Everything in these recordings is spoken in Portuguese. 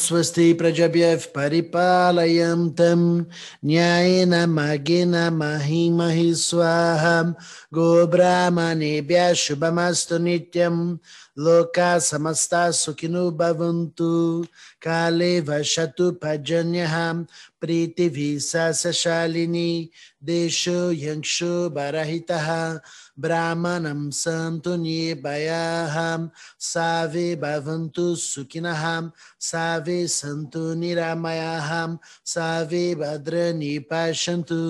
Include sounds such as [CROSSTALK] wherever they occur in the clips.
ॐ स्वस्ति प्रजभ्यः परिपालयन्तं न्यायेन मार्गेण महि महि स्वाहा गोब्राह्मणेभ्यः शुभमस्तु नित्यं लोका समस्ता सुखिनो भवन्तु काले वशतु पर्जन्यः प्रीतिभिः सशालिनी देशो यंशो बरहितः ब्राह्मणं सन्तु निर्भयाः सावे भवन्तु सुखिनः सावे सन्तु निरामयाः सावे भद्रनि पश्यन्तु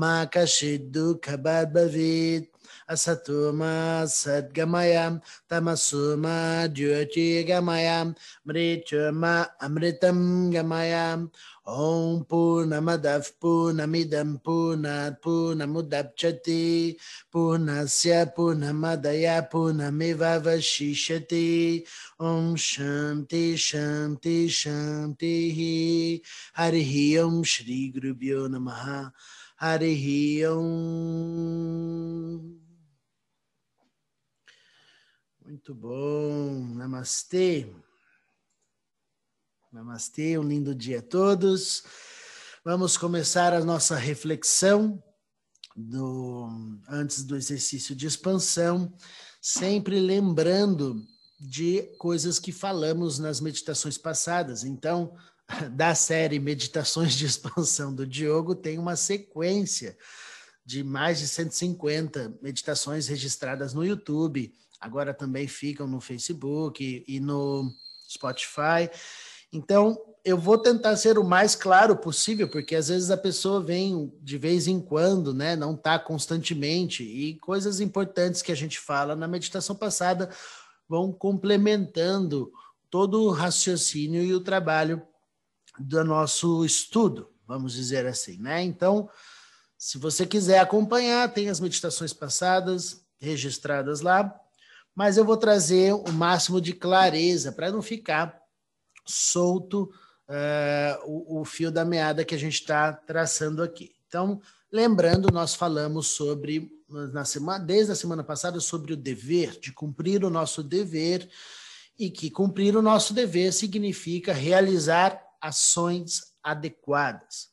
मा कश्चित् दुःखभाग् भवेत् asatuma sadgamaya, tamasuma dyoti gamaya, mrituma amritam gamaya. Om Purnamadav Purnamidam Purnat Purnamudapchati Purnasya Purnamadaya Purnamiva Vashishati Om Shanti Shanti Shanti Harihi Om Shri Gurubhyo Namaha. Hari Om. Muito bom, namastê. Namastê, um lindo dia a todos. Vamos começar a nossa reflexão do, antes do exercício de expansão, sempre lembrando de coisas que falamos nas meditações passadas. Então, [LAUGHS] da série Meditações de Expansão do Diogo, tem uma sequência de mais de 150 meditações registradas no YouTube agora também ficam no Facebook e no Spotify. Então, eu vou tentar ser o mais claro possível, porque às vezes a pessoa vem de vez em quando, né? Não está constantemente, e coisas importantes que a gente fala na meditação passada vão complementando todo o raciocínio e o trabalho do nosso estudo, vamos dizer assim, né? Então, se você quiser acompanhar, tem as meditações passadas registradas lá mas eu vou trazer o máximo de clareza para não ficar solto uh, o, o, fio da meada que a gente está traçando aqui. Então, lembrando, nós falamos sobre, na semana, desde a semana passada, sobre o dever, de cumprir o nosso dever, e que cumprir o nosso dever significa realizar ações adequadas.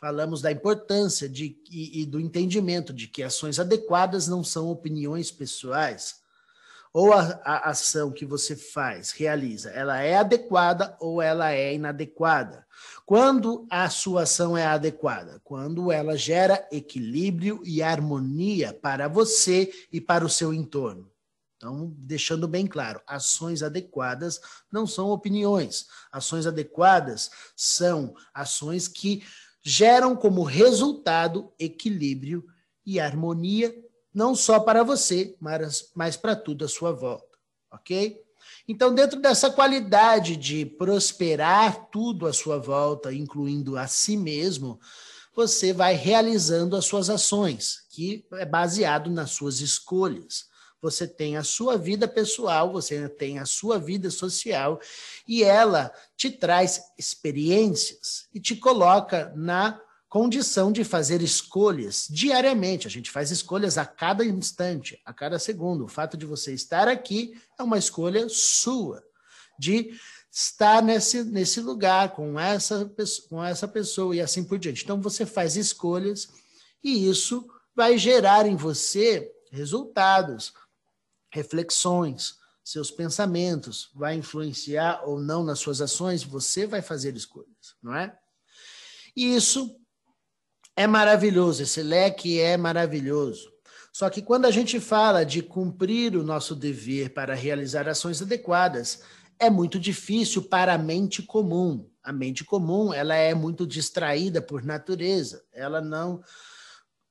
Falamos da importância de, e, e do entendimento de que ações adequadas não são opiniões pessoais, ou a, a, ação que você faz, realiza, ela é adequada ou ela é inadequada. Quando a sua ação é adequada? Quando ela gera equilíbrio e harmonia para você e para o seu entorno. Então, deixando bem claro, ações adequadas não são opiniões. Ações adequadas são ações que geram como resultado equilíbrio e harmonia não só para você, mas, mas para tudo à sua volta, ok? Então, dentro dessa qualidade de prosperar tudo à sua volta, incluindo a si mesmo, você vai realizando as suas ações, que é baseado nas suas escolhas. Você tem a sua vida pessoal, você tem a sua vida social, e ela te traz experiências e te coloca na condição de fazer escolhas diariamente. A gente faz escolhas a cada instante, a cada segundo. O fato de você estar aqui é uma escolha sua, de estar nesse, nesse lugar com essa, com essa pessoa e assim por diante. Então você faz escolhas e isso vai gerar em você resultados, reflexões, seus pensamentos, vai influenciar ou não nas suas ações, você vai fazer escolhas, não é? E isso é maravilhoso, esse leque é maravilhoso. Só que quando a gente fala de cumprir o nosso dever para realizar ações adequadas, é muito difícil para a mente comum. A mente comum, ela é muito distraída por natureza. Ela não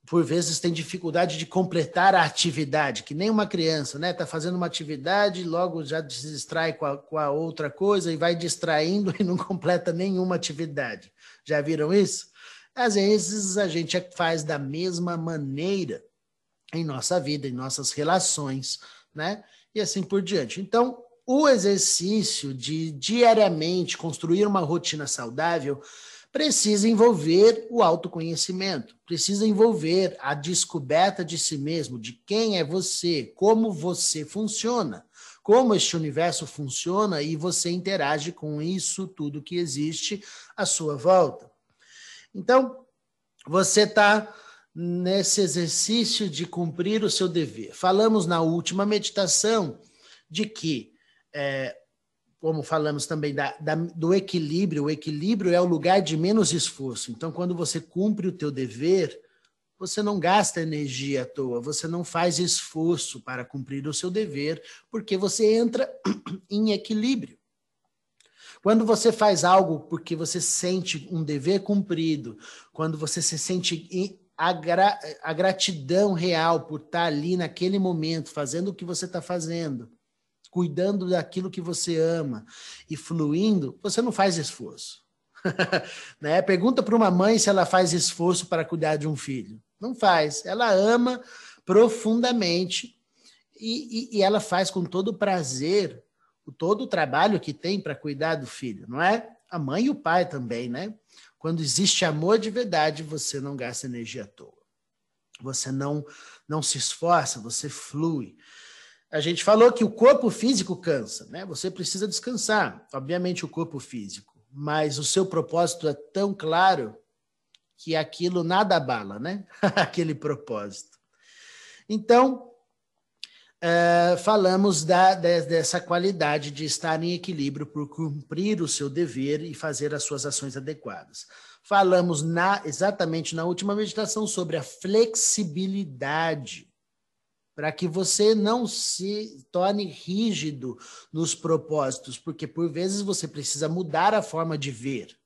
por vezes tem dificuldade de completar a atividade, que nem uma criança, né? Está fazendo uma atividade, logo já se distrai com a, com a outra coisa e vai distraindo [LAUGHS] e não completa nenhuma atividade. Já viram isso? Às vezes a gente faz da mesma maneira em nossa vida, em nossas relações, né? E assim por diante. Então, o exercício de diariamente construir uma rotina saudável precisa envolver o autoconhecimento, precisa envolver a descoberta de si mesmo, de quem é você, como você funciona, como este universo funciona e você interage com isso tudo que existe à sua volta. Então, você está nesse exercício de cumprir o seu dever. Falamos na última meditação de que, é, como falamos também da, da, do equilíbrio, o equilíbrio é o lugar de menos esforço. Então, quando você cumpre o teu dever, você não gasta energia à toa, você não faz esforço para cumprir o seu dever, porque você entra [CLEARS THROAT] em equilíbrio. Quando você faz algo porque você sente um dever cumprido, quando você se sente a, gra a gratidão real por estar ali naquele momento, fazendo o que você está fazendo, cuidando daquilo que você ama e fluindo, você não faz esforço. [LAUGHS] né? Pergunta para uma mãe se ela faz esforço para cuidar de um filho. Não faz. Ela ama profundamente e, e, e ela faz com todo prazer todo o trabalho que tem para cuidar do filho, não é? A mãe e o pai também, né? Quando existe amor de verdade, você não gasta energia à toa. Você não não se esforça, você flui. A gente falou que o corpo físico cansa, né? Você precisa descansar, obviamente o corpo físico, mas o seu propósito é tão claro que aquilo nada abala, né? [LAUGHS] Aquele propósito. Então, uh, falamos da, de, dessa qualidade de estar em equilíbrio por cumprir o seu dever e fazer as suas ações adequadas. Falamos na, exatamente na última meditação sobre a flexibilidade, para que você não se torne rígido nos propósitos, porque por vezes você precisa mudar a forma de ver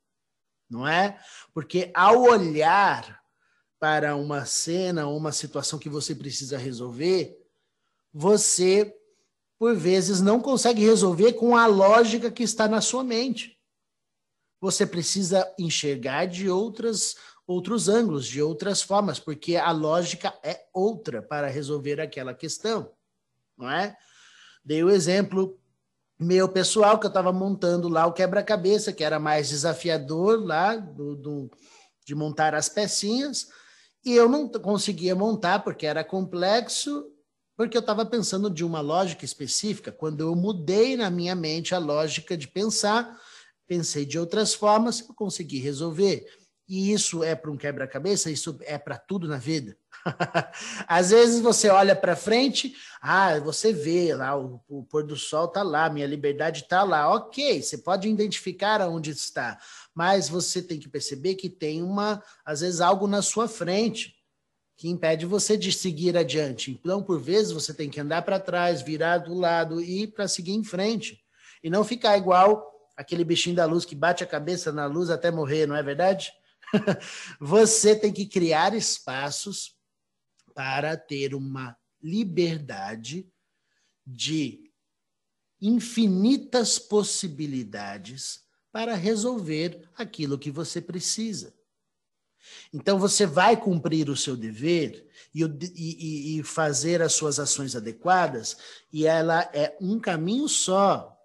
não é? Porque ao olhar para uma cena ou uma situação que você precisa resolver, você, por vezes, não consegue resolver com a lógica que está na sua mente. Você precisa enxergar de outras outros ângulos, de outras formas, porque a lógica é outra para resolver aquela questão, não é? Dei o exemplo meu pessoal, que eu estava montando lá o quebra-cabeça, que era mais desafiador lá do, do, de montar as pecinhas, e eu não conseguia montar porque era complexo, porque eu estava pensando de uma lógica específica. Quando eu mudei na minha mente a lógica de pensar, pensei de outras formas, eu consegui resolver. E isso é para um quebra-cabeça, isso é para tudo na vida. [LAUGHS] Às vezes você olha para frente, ah, você vê lá, o, o pôr do sol está lá, minha liberdade está lá. Ok, você pode identificar aonde está, mas você tem que perceber que tem uma, às vezes, algo na sua frente que impede você de seguir adiante. Então, por vezes, você tem que andar para trás, virar do lado e ir para seguir em frente. E não ficar igual aquele bichinho da luz que bate a cabeça na luz até morrer, não é verdade? [LAUGHS] você tem que criar espaços para ter uma liberdade de infinitas possibilidades para resolver aquilo que você precisa. Então, você vai cumprir o seu dever e, e, e, fazer as suas ações adequadas, e ela é um caminho só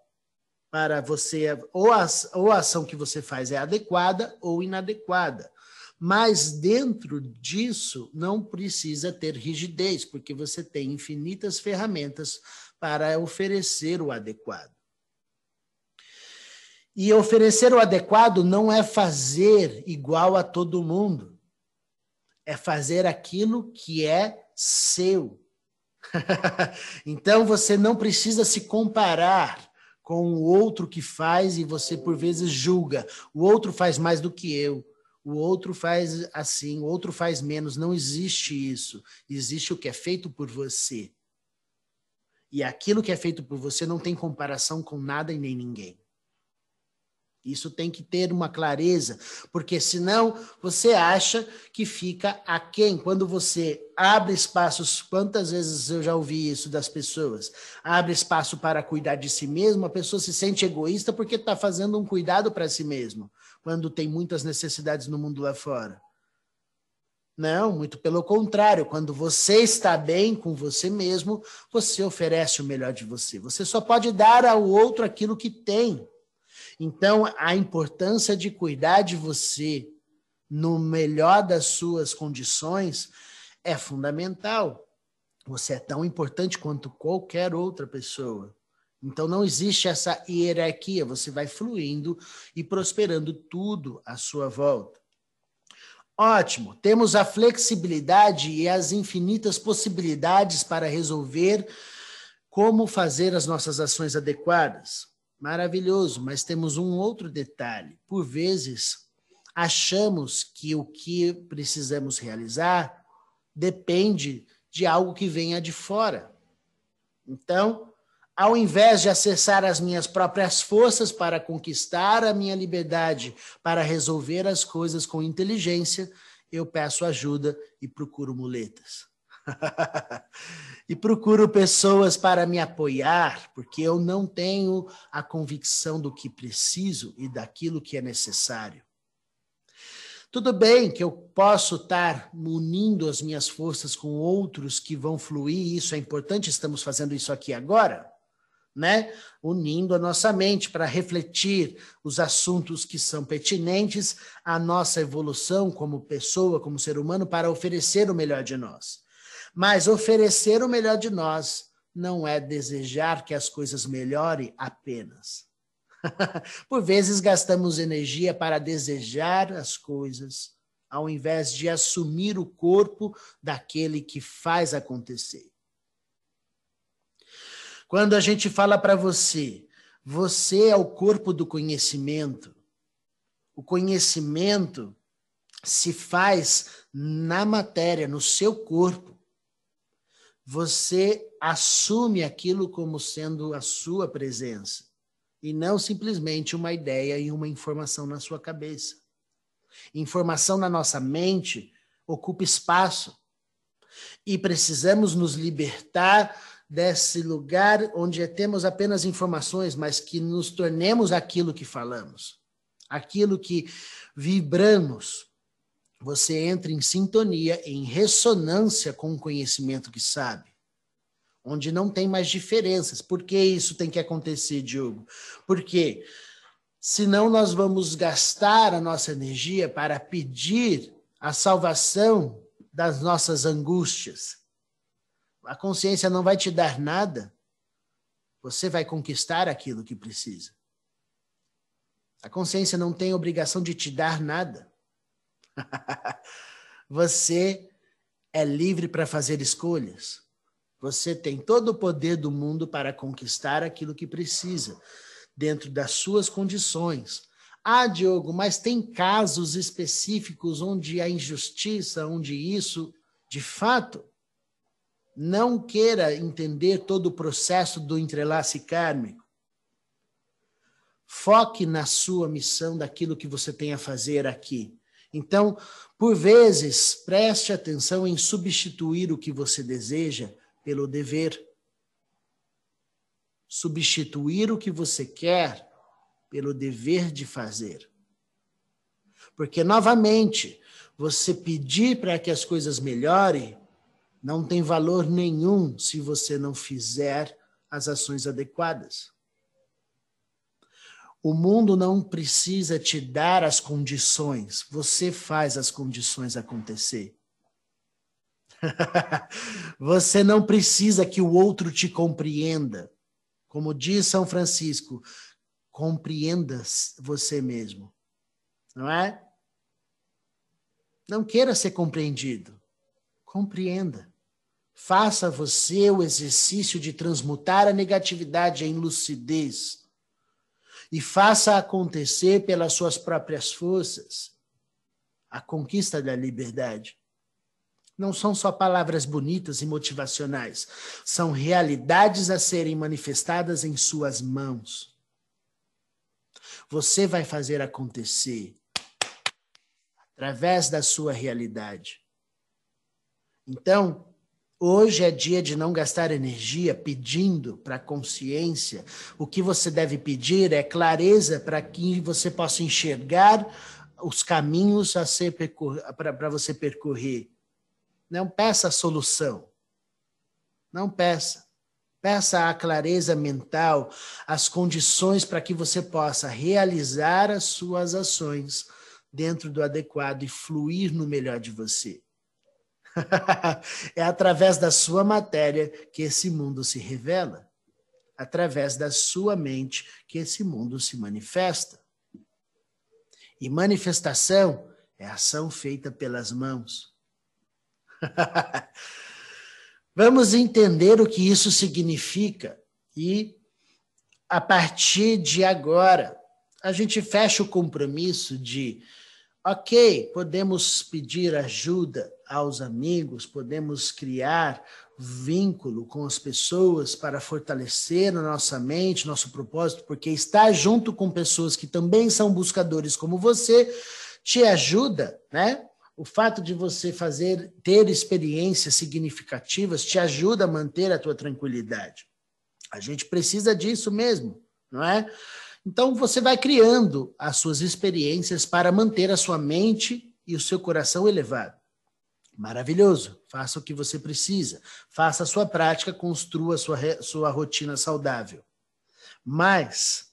para você, ou a, ou a ação que você faz é adequada ou inadequada. Mas dentro disso não precisa ter rigidez, porque você tem infinitas ferramentas para oferecer o adequado. E oferecer o adequado não é fazer igual a todo mundo. É fazer aquilo que é seu. [LAUGHS] então você não precisa se comparar com o outro que faz e você por vezes julga. O outro faz mais do que eu o outro faz assim, o outro faz menos. Não existe isso. Existe o que é feito por você. E aquilo que é feito por você não tem comparação com nada e nem ninguém. Isso tem que ter uma clareza, porque senão você acha que fica aquém. Quando você abre espaços, quantas vezes eu já ouvi isso das pessoas? Abre espaço para cuidar de si mesmo, a pessoa se sente egoísta porque está fazendo um cuidado para si mesmo quando tem muitas necessidades no mundo lá fora. Não, muito pelo contrário, quando você está bem com você mesmo, você oferece o melhor de você. Você só pode dar ao outro aquilo que tem. Então, a importância de cuidar de você no melhor das suas condições é fundamental. Você é tão importante quanto qualquer outra pessoa. Então não existe essa hierarquia, você vai fluindo e prosperando tudo à sua volta. Ótimo, temos a flexibilidade e as infinitas possibilidades para resolver como fazer as nossas ações adequadas. Maravilhoso, mas temos um outro detalhe. Por vezes, achamos que o que precisamos realizar depende de algo que venha de fora. Então, ao invés de acessar as minhas próprias forças para conquistar a minha liberdade, para resolver as coisas com inteligência, eu peço ajuda e procuro muletas. [LAUGHS] e procuro pessoas para me apoiar, porque eu não tenho a convicção do que preciso e daquilo que é necessário. Tudo bem que eu posso estar munindo as minhas forças com outros que vão fluir, isso é importante, estamos fazendo isso aqui agora né? Unindo a nossa mente para refletir os assuntos que são pertinentes à nossa evolução como pessoa, como ser humano, para oferecer o melhor de nós. Mas oferecer o melhor de nós não é desejar que as coisas melhorem apenas. [LAUGHS] Por vezes gastamos energia para desejar as coisas, ao invés de assumir o corpo daquele que faz acontecer. Quando a gente fala para você, você é o corpo do conhecimento. O conhecimento se faz na matéria, no seu corpo. Você assume aquilo como sendo a sua presença e não simplesmente uma ideia e uma informação na sua cabeça. Informação na nossa mente ocupa espaço e precisamos nos libertar desse lugar onde temos apenas informações, mas que nos tornemos aquilo que falamos, aquilo que vibramos. Você entra em sintonia, em ressonância com o conhecimento que sabe, onde não tem mais diferenças. Por que isso tem que acontecer, Diogo? Porque senão nós vamos gastar a nossa energia para pedir a salvação das nossas angústias a consciência não vai te dar nada, você vai conquistar aquilo que precisa. A consciência não tem obrigação de te dar nada. [LAUGHS] você é livre para fazer escolhas. Você tem todo o poder do mundo para conquistar aquilo que precisa, dentro das suas condições. Ah, Diogo, mas tem casos específicos onde a injustiça, onde isso, de fato, não queira entender todo o processo do entrelace kármico. Foque na sua missão daquilo que você tem a fazer aqui. Então, por vezes, preste atenção em substituir o que você deseja pelo dever. Substituir o que você quer pelo dever de fazer. Porque, novamente, você pedir para que as coisas melhorem não tem valor nenhum se você não fizer as ações adequadas. O mundo não precisa te dar as condições, você faz as condições acontecer. [LAUGHS] você não precisa que o outro te compreenda. Como diz São Francisco, compreenda você mesmo. Não é? Não queira ser compreendido. Compreenda. Faça você o exercício de transmutar a negatividade em lucidez e faça acontecer pelas suas próprias forças a conquista da liberdade. Não são só palavras bonitas e motivacionais, são realidades a serem manifestadas em suas mãos. Você vai fazer acontecer através da sua realidade. Então, Hoje é dia de não gastar energia pedindo para a consciência. O que você deve pedir é clareza para que você possa enxergar os caminhos a ser para você percorrer. Não peça a solução. Não peça. Peça a clareza mental, as condições para que você possa realizar as suas ações dentro do adequado e fluir no melhor de você. [LAUGHS] é através da sua matéria que esse mundo se revela. através da sua mente que esse mundo se manifesta. E manifestação é ação feita pelas mãos. [LAUGHS] Vamos entender o que isso significa e, a partir de agora, a gente fecha o compromisso de, ok, podemos pedir ajuda aos amigos, podemos criar vínculo com as pessoas para fortalecer na nossa mente, nosso propósito, porque estar junto com pessoas que também são buscadores como você te ajuda, né? O fato de você fazer ter experiências significativas te ajuda a manter a tua tranquilidade. A gente precisa disso mesmo, não é? Então você vai criando as suas experiências para manter a sua mente e o seu coração elevado. Maravilhoso. Faça o que você precisa. Faça a sua prática, construa a sua, sua rotina saudável. Mas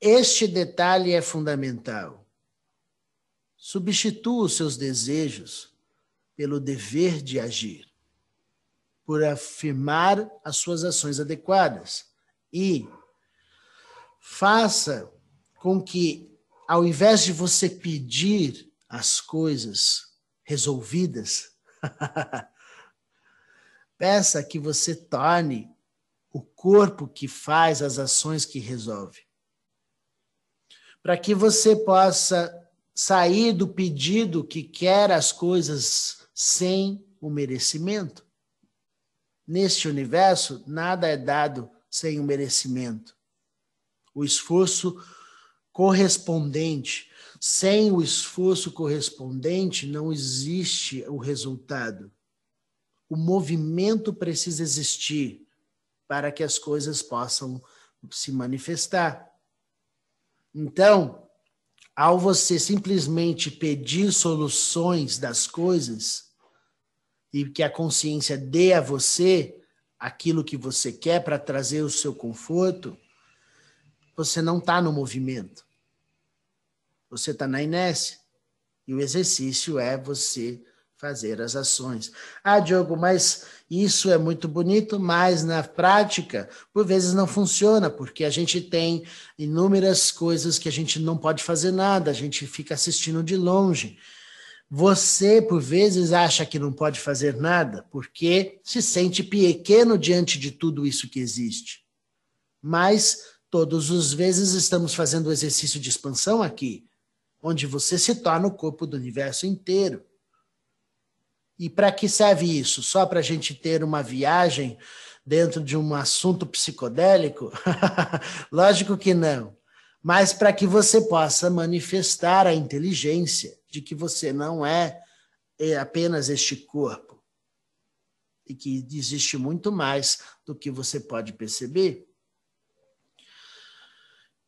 este detalhe é fundamental. Substitua os seus desejos pelo dever de agir, por afirmar as suas ações adequadas e faça com que, ao invés de você pedir as coisas resolvidas, [LAUGHS] peça que você torne o corpo que faz as ações que resolve. Para que você possa sair do pedido que quer as coisas sem o merecimento. Neste universo, nada é dado sem o merecimento. O esforço correspondente sem o esforço correspondente, não existe o resultado. O movimento precisa existir para que as coisas possam se manifestar. Então, ao você simplesmente pedir soluções das coisas e que a consciência dê a você aquilo que você quer para trazer o seu conforto, você não está no movimento. Você está na inércia. E o exercício é você fazer as ações. Ah, Diogo, mas isso é muito bonito, mas na prática, por vezes não funciona, porque a gente tem inúmeras coisas que a gente não pode fazer nada, a gente fica assistindo de longe. Você, por vezes, acha que não pode fazer nada, porque se sente pequeno diante de tudo isso que existe. Mas, todos os vezes, estamos fazendo o exercício de expansão aqui onde você se torna o corpo do universo inteiro. E para que serve isso? Só para a gente ter uma viagem dentro de um assunto psicodélico? [LAUGHS] Lógico que não. Mas para que você possa manifestar a inteligência de que você não é, é apenas este corpo e que existe muito mais do que você pode perceber.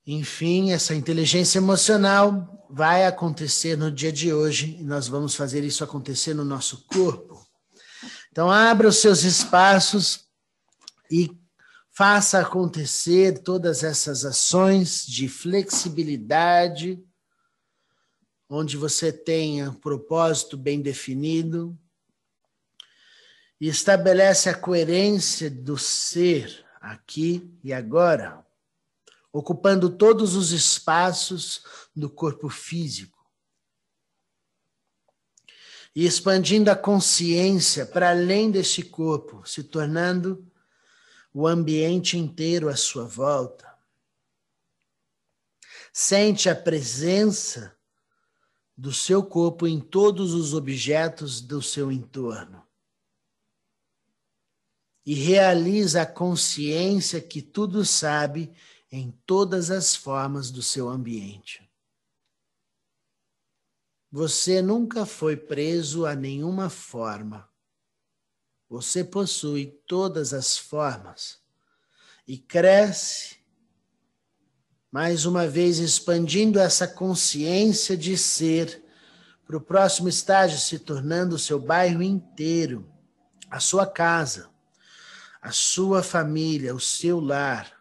Enfim, essa inteligência emocional vai acontecer no dia de hoje e nós vamos fazer isso acontecer no nosso corpo. Então, abra os seus espaços e faça acontecer todas essas ações de flexibilidade, onde você tenha um propósito bem definido e estabelece a coerência do ser aqui e agora ocupando todos os espaços do corpo físico. E expandindo a consciência para além deste corpo, se tornando o ambiente inteiro à sua volta. Sente a presença do seu corpo em todos os objetos do seu entorno. E realiza a consciência que tudo sabe em todas as formas do seu ambiente. Você nunca foi preso a nenhuma forma. Você possui todas as formas e cresce, mais uma vez expandindo essa consciência de ser para o próximo estágio, se tornando o seu bairro inteiro, a sua casa, a sua família, o seu lar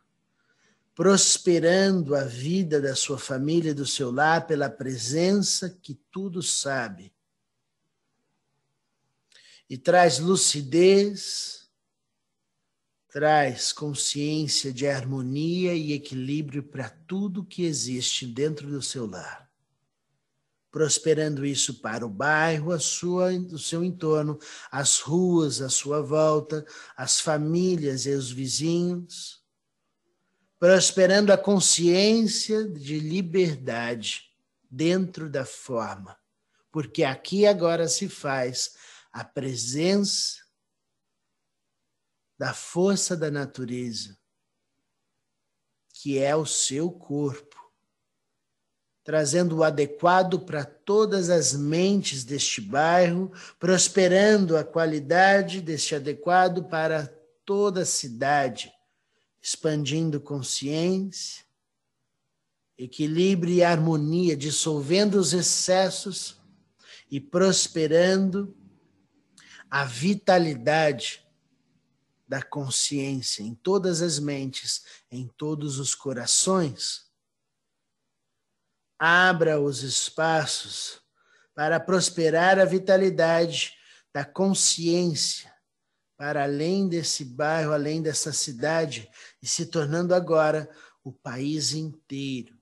prosperando a vida da sua família e do seu lar pela presença que tudo sabe. E traz lucidez traz consciência de harmonia e equilíbrio para tudo que existe dentro do seu lar. Prosperando isso para o bairro, a sua, o seu entorno, as ruas à sua volta, as famílias e os vizinhos. Prosperando a consciência de liberdade dentro da forma, porque aqui agora se faz a presença da força da natureza, que é o seu corpo, trazendo o adequado para todas as mentes deste bairro, prosperando a qualidade deste adequado para toda a cidade, expandindo consciência, equilíbrio e harmonia, dissolvendo os excessos e prosperando a vitalidade da consciência em todas as mentes, em todos os corações. Abra os espaços para prosperar a vitalidade da consciência para além desse bairro, além dessa cidade e se tornando agora o país inteiro.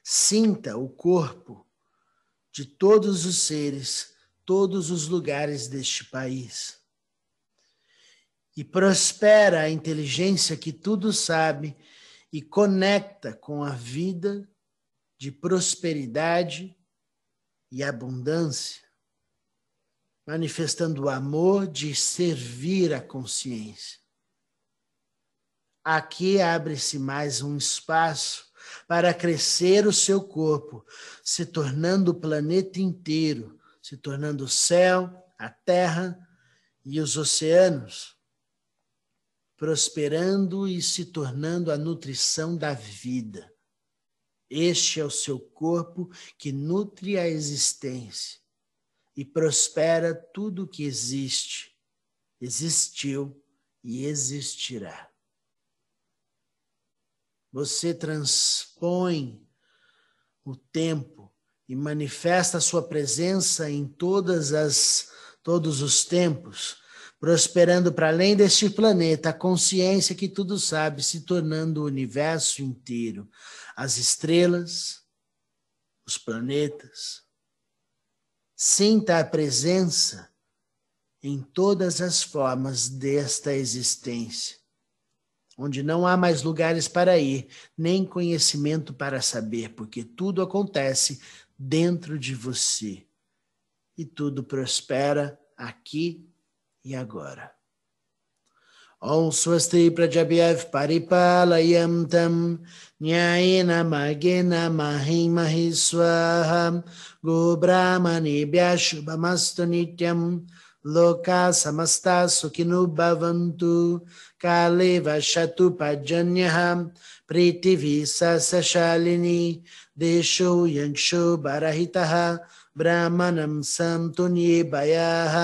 Sinta o corpo de todos os seres, todos os lugares deste país e prospera a inteligência que tudo sabe e conecta com a vida de prosperidade e abundância, manifestando o amor de servir a consciência. Aqui abre-se mais um espaço para crescer o seu corpo, se tornando o planeta inteiro, se tornando o céu, a terra e os oceanos prosperando e se tornando a nutrição da vida. Este é o seu corpo que nutre a existência e prospera tudo que existe, existiu e existirá. Você transpõe o tempo e manifesta a sua presença em todas as todos os tempos prosperando para além deste planeta, a consciência que tudo sabe, se tornando o universo inteiro, as estrelas, os planetas. Sinta a presença em todas as formas desta existência, onde não há mais lugares para ir, nem conhecimento para saber, porque tudo acontece dentro de você e tudo prospera aqui e agora. ॐ स्वस्ति प्रजभ्यः परिपालयं तं न्यायेन मगेन महि महि स्वाहा गोब्राह्मणेभ्यः शुभमस्तु नित्यं लोका समस्ता सुखिनो भवन्तु काले वसतु पर्जन्यः पृथिवी सशालिनी देशो यक्षो बरहितः ब्राह्मणं सन्तु ये भयाः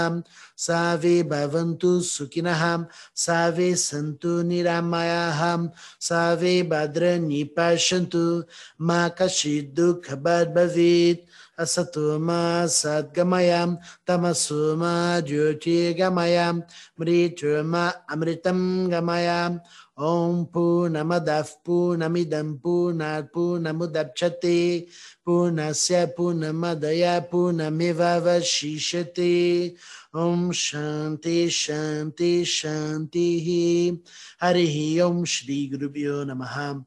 Save Bhavantu Sukinaham, Save Santu Niramayaham, Save Badra Nipashantu, Makashidu Kabad Bhavit, Asatuma Sadgamayam, Tamasuma Jyoti Gamayam, Mrituma Amritam Gamayam, Om Purnamadav Purnamidam Purnat Purnamudapchati Purnasya Purnamadaya Purnamivava Shishati Om Shanti Shanti Shanti Hari Om Shri Guru Namaha.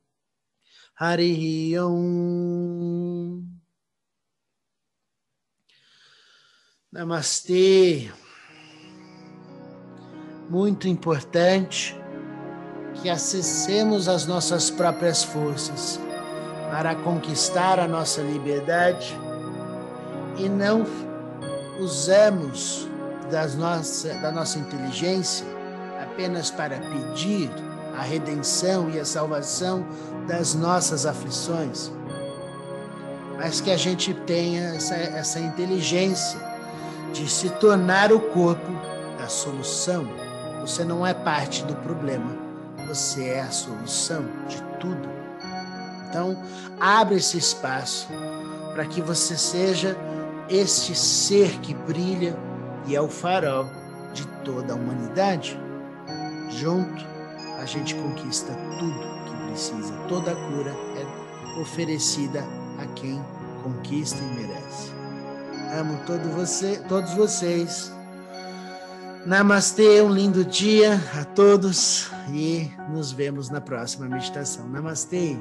Hari Om. Namastê. Muito importante que acessemos as nossas próprias forças para conquistar a nossa liberdade e não usamos das nossa, da nossa inteligência apenas para pedir a redenção e a salvação das nossas aflições, mas que a gente tenha essa, essa inteligência de se tornar o corpo da solução. Você não é parte do problema, você é a solução de tudo. Então, abre esse espaço para que você seja este ser que brilha e é o farol de toda a humanidade. junto, a gente conquista tudo que precisa. Toda a cura é oferecida a quem conquista e merece. Amo todo você, todos vocês. Namastê, um lindo dia a todos e nos vemos na próxima meditação. Namastê.